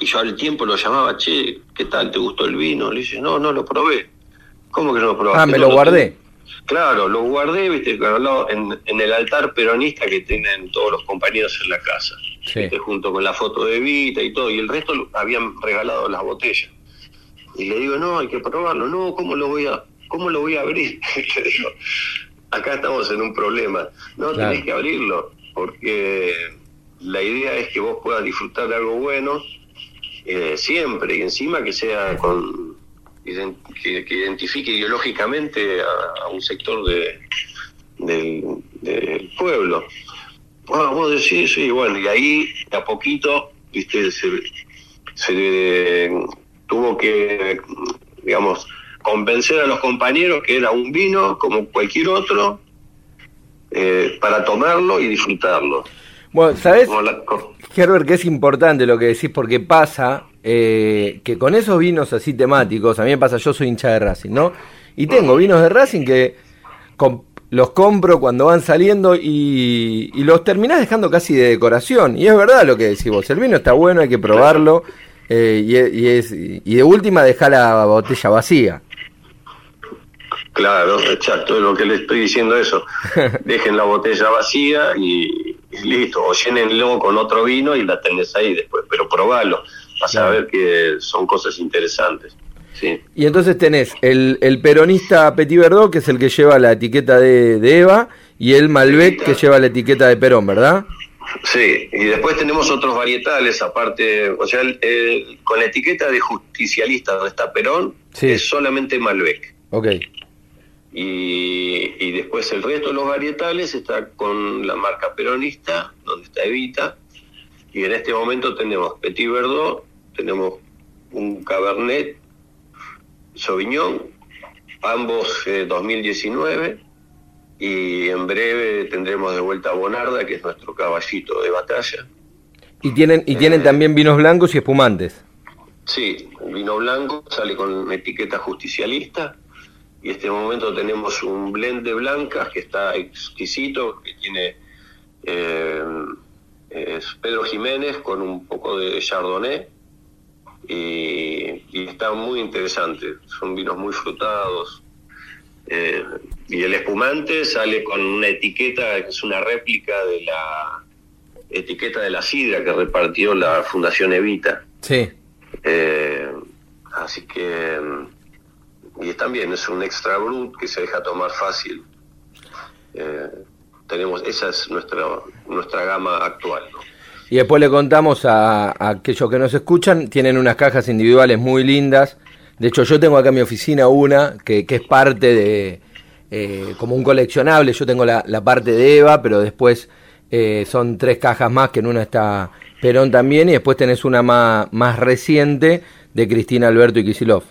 y yo al tiempo lo llamaba, che, ¿qué tal? ¿Te gustó el vino? Le dice, no, no lo probé. ¿Cómo que no lo probaste? Ah, me "No, lo guardé. Claro, lo guardé, viste, en, en el altar peronista que tienen todos los compañeros en la casa. Sí. Viste, junto con la foto de Vita y todo, y el resto habían regalado las botellas. Y le digo, no, hay que probarlo, no, ¿cómo lo voy a, cómo lo voy a abrir? le digo, acá estamos en un problema. No, Claro. tenés que abrirlo, porque la idea es que vos puedas disfrutar de algo bueno eh, siempre, y encima que sea con que, que identifique ideológicamente a, un sector de, del, del pueblo. Ah, vos decís, sí, bueno, y ahí a poquito viste, se, se tuvo que, digamos, convencer a los compañeros que era un vino como cualquier otro eh, para tomarlo y disfrutarlo. Bueno, ¿sabes, Herbert, que es importante lo que decís? Porque pasa eh, que con esos vinos así temáticos, a mí me pasa, yo soy hincha de Racing, ¿no? Y tengo vinos de Racing que los compro cuando van saliendo y, los terminás dejando casi de decoración. Y es verdad lo que decís vos, el vino está bueno, hay que probarlo. Eh, y, es, y de última dejar la botella vacía. Claro, exacto, es lo que le estoy diciendo eso. Dejen la botella vacía y, listo, o llénenlo con otro vino y la tenés ahí después, pero probalo, vas a ver que son cosas interesantes. Sí. Y entonces tenés el, el peronista Petit Verdot, que es el que lleva la etiqueta de, Eva, y el Malbec, que lleva la etiqueta de Perón, ¿verdad? Sí, y después tenemos otros varietales, aparte, o sea, con la etiqueta de justicialista donde está Perón, es solamente Malbec. Ok. Y, después el resto de los varietales está con la marca peronista, donde está Evita. Y en este momento tenemos Petit Verdot, tenemos un Cabernet Sauvignon, ambos 2019. Eh, y en breve tendremos de vuelta a Bonarda, que es nuestro caballito de batalla. ¿Y tienen, y tienen eh, también vinos blancos y espumantes? Sí, vino blanco sale con etiqueta justicialista y este momento tenemos un blend de blancas que está exquisito, que tiene eh, es Pedro Jiménez con un poco de Chardonnay y, está muy interesante, son vinos muy frutados. Eh, y el espumante sale con una etiqueta que es una réplica de la etiqueta de la sidra que repartió la Fundación Evita. Sí. Eh, así que y también es un extra brut que se deja tomar fácil. Eh, tenemos esa es nuestra nuestra gama actual. Y después le contamos a, aquellos que nos escuchan, tienen unas cajas individuales muy lindas. De hecho, yo tengo acá en mi oficina una que, que es parte de, eh, como un coleccionable. Yo tengo la, la parte de Eva, pero después eh, son tres cajas más, que en una está Perón también, y después tenés una más, más reciente de Cristina Alberto y Kisilov.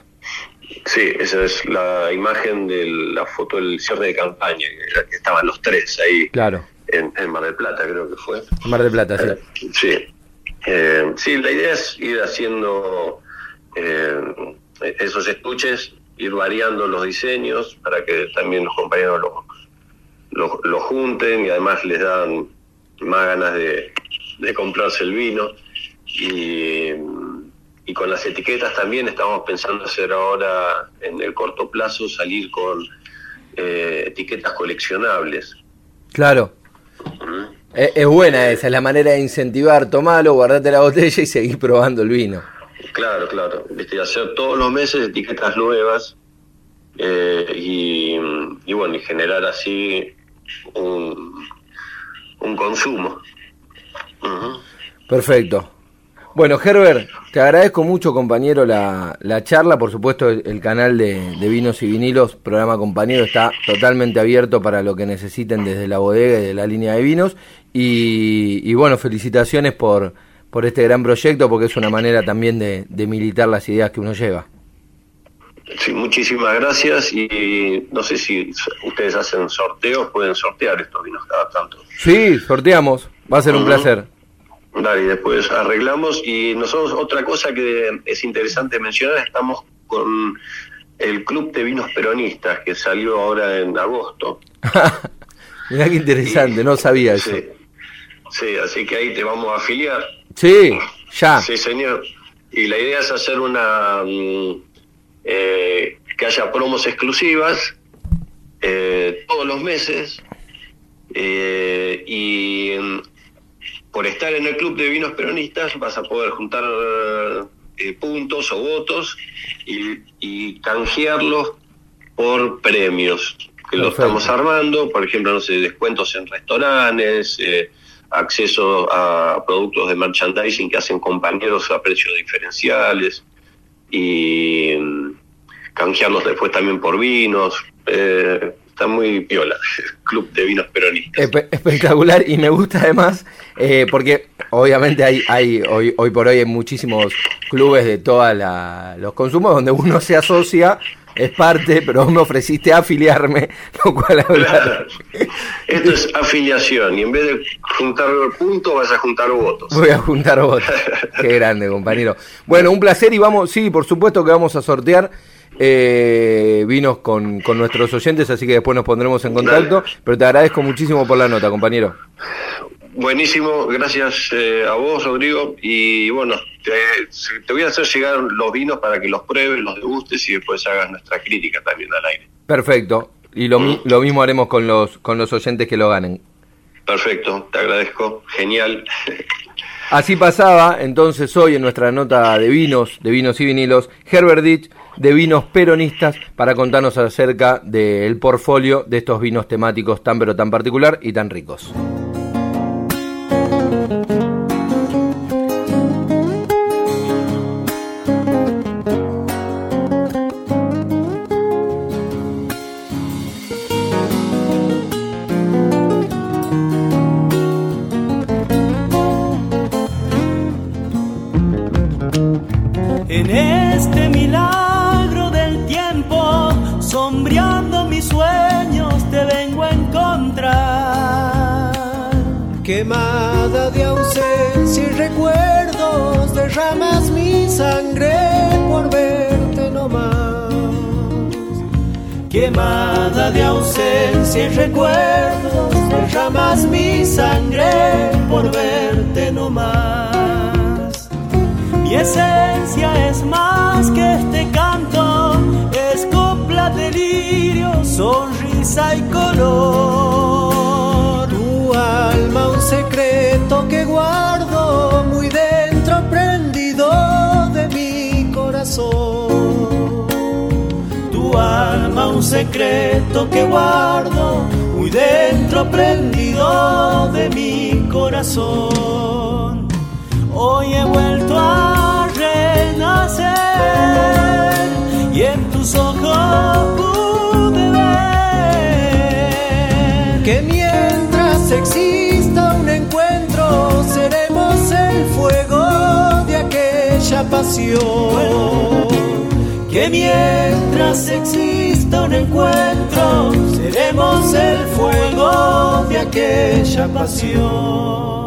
Sí, esa es la imagen de la foto del cierre de campaña, que estaban los tres ahí. Claro. En, Mar del Plata, creo que fue. Mar del Plata, sí. sí. Eh, sí, la idea es ir haciendo eh, esos estuches, ir variando los diseños para que también los compañeros lo, lo, junten y además les dan más ganas de, de comprarse el vino. Y y con las etiquetas también estamos pensando hacer ahora en el corto plazo salir con eh, etiquetas coleccionables. Claro. es, buena esa, es la manera de incentivar, tomalo, guardate la botella y seguir probando el vino. Claro, claro. ¿Viste? Hacer todos los meses etiquetas nuevas eh, y, bueno, y generar así un, un consumo. Perfecto. Bueno, Herbert, te agradezco mucho, compañero, la, la charla. Por supuesto, el, canal de, Vinos y Vinilos, programa compañero, está totalmente abierto para lo que necesiten desde la bodega y de la línea de vinos. Y, bueno, felicitaciones por, por este gran proyecto, porque es una manera también de, militar las ideas que uno lleva. Sí, muchísimas gracias y no sé si ustedes hacen sorteos, pueden sortear estos vinos cada tanto. Sí, sorteamos, va a ser un placer. Dale, y después arreglamos. Y nosotros, otra cosa que es interesante mencionar, estamos con el Club de Vinos Peronistas, que salió ahora en agosto. Mirá qué interesante, no sabía eso. Sí, así que ahí te vamos a afiliar. Sí, ya. Sí, señor. Y la idea es hacer una... Mm, eh, que haya promos exclusivas eh, todos los meses eh, y por estar en el club de vinos peronistas vas a poder juntar eh, puntos o votos y, canjearlos por premios que lo estamos armando, por ejemplo, no sé, descuentos en restaurantes, eh, acceso a productos de merchandising que hacen compañeros a precios diferenciales y mm, canjearlos después también por vinos. Eh, está muy piola, Club de Vinos Peronistas. Espe- espectacular y me gusta además eh, porque obviamente hay, hay hoy, hoy por hoy hay muchísimos clubes de todos los consumos donde uno se asocia, es parte, pero vos me ofreciste afiliarme, lo cual Claro. Esto es afiliación y en vez de juntar puntos vas a juntar votos. Voy a juntar votos. Qué grande, compañero. Bueno, un placer y vamos, sí, por supuesto que vamos a sortear eh, vinos con, con nuestros oyentes, así que después nos pondremos en contacto. Pero te agradezco muchísimo por la nota, compañero. Buenísimo, gracias eh, a vos, Rodrigo. Y bueno, te, te voy a hacer llegar los vinos para que los pruebes, los degustes y después hagas nuestra crítica también al aire. Perfecto. Y lo, lo mismo haremos con los, con los oyentes que lo ganen. Perfecto, te agradezco. Genial. Así pasaba entonces hoy en nuestra nota de vinos, de vinos y vinilos, Herbert Ditch de vinos peronistas para contarnos acerca del portfolio de estos vinos temáticos tan pero tan particular y tan ricos. Derramas mi sangre por verte nomás. Quemada de ausencia y recuerdos, derramas mi sangre por verte nomás. Mi esencia es más que este canto, es copla, delirio, sonrisa y color. Tu alma un secreto que guardo Tu alma un secreto que guardo muy dentro prendido de mi corazón. Hoy he vuelto a renacer y en tus ojos pasión. que mientras exista un encuentro seremos el fuego de aquella pasión.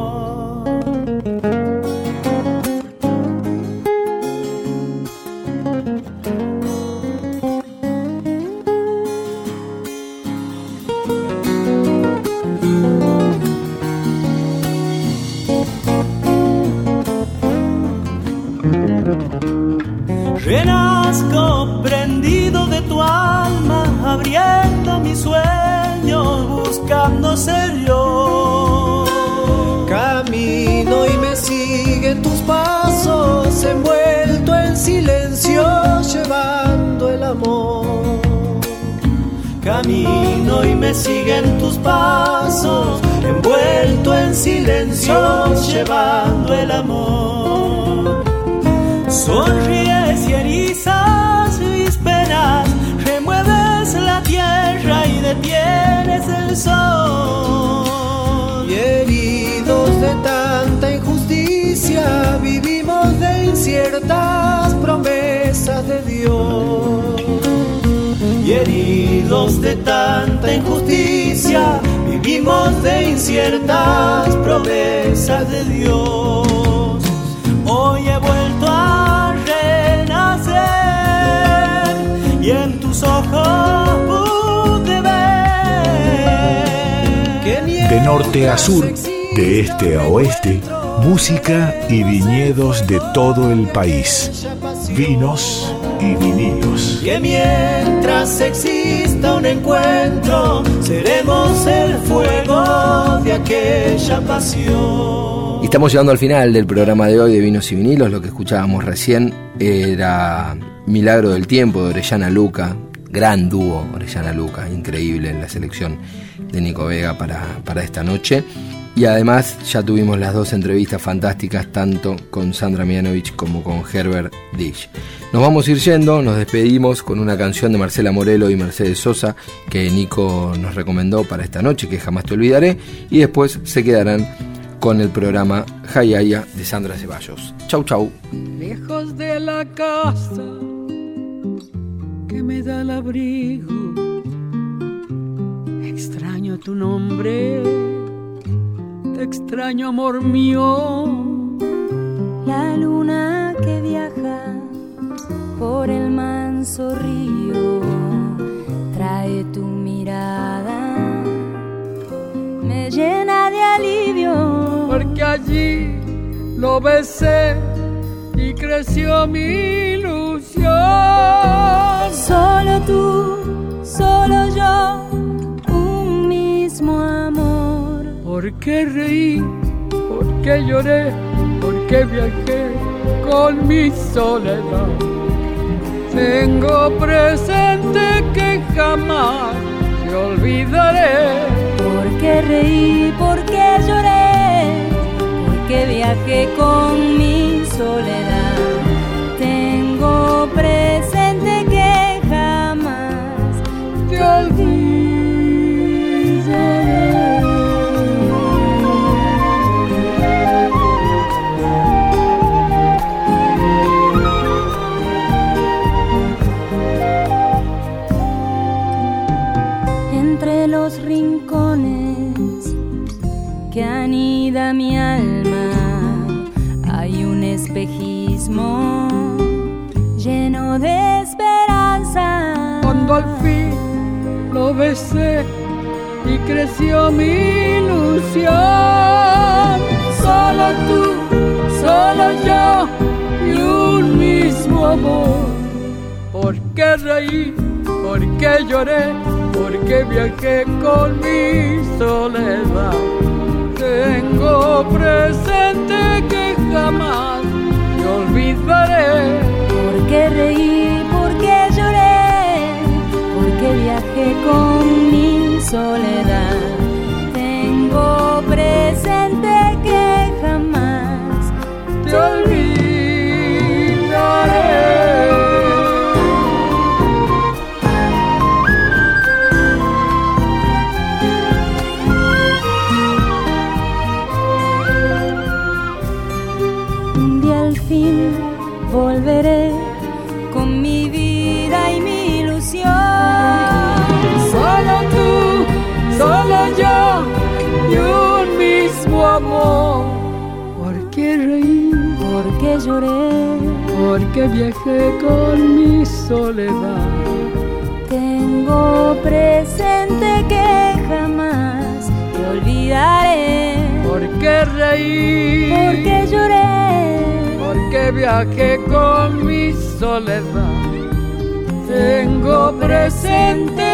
Camino y me siguen tus pasos, envuelto en silencio, llevando el amor. Camino y me siguen tus pasos, envuelto en silencio, llevando el amor. Sonríes detienes el sol. Y heridos de tanta injusticia, vivimos de inciertas promesas de Dios. Y heridos de tanta injusticia, vivimos de inciertas promesas de Dios. De norte a sur, de este a oeste, música y viñedos de todo el país. Vinos y vinilos. Que mientras exista un encuentro, seremos el fuego de aquella pasión. Y estamos llegando al final del programa de hoy de Vinos y Vinilos. Lo que escuchábamos recién era Milagro del Tiempo de Orellana Luca. Gran dúo Orellana Luca, increíble en la selección de Nico Vega para, para esta noche. Y además ya tuvimos las dos entrevistas fantásticas, tanto con Sandra Mianovich como con Herbert Dish. Nos vamos a ir yendo, nos despedimos con una canción de Marcela Morelo y Mercedes Sosa que Nico nos recomendó para esta noche, que jamás te olvidaré, y después se quedarán con el programa Hayaya de Sandra Ceballos. Chau, chau. Lejos de la que me da el abrigo, extraño tu nombre extraño amor mío. La luna que viaja por el manso río trae tu mirada, me llena de alivio. Porque allí lo besé y creció mi ilusión. Solo tú, solo yo, un mismo amor ¿Por qué reí? ¿Por qué lloré? ¿Por qué viajé con mi soledad? Tengo presente que jamás te olvidaré. ¿Por qué reí? ¿Por qué lloré? ¿Por qué viajé con mi Tengo presente que jamás te olvidaré. Lleno de esperanza. Cuando al fin lo besé y creció mi ilusión, solo tú, solo yo y un mismo amor. ¿Por qué reí? ¿Por qué lloré? ¿Por qué viajé con mi soledad? tengo presente que jamás olvidaré. Porque reí, porque lloré, porque viajé con mi soledad. Tengo presente que jamás te olvidaré. Lloré? Porque viajé con mi soledad. Tengo presente que jamás te olvidaré. ¿Por qué reí? Porque lloré que viajé con mi soledad. Tengo presente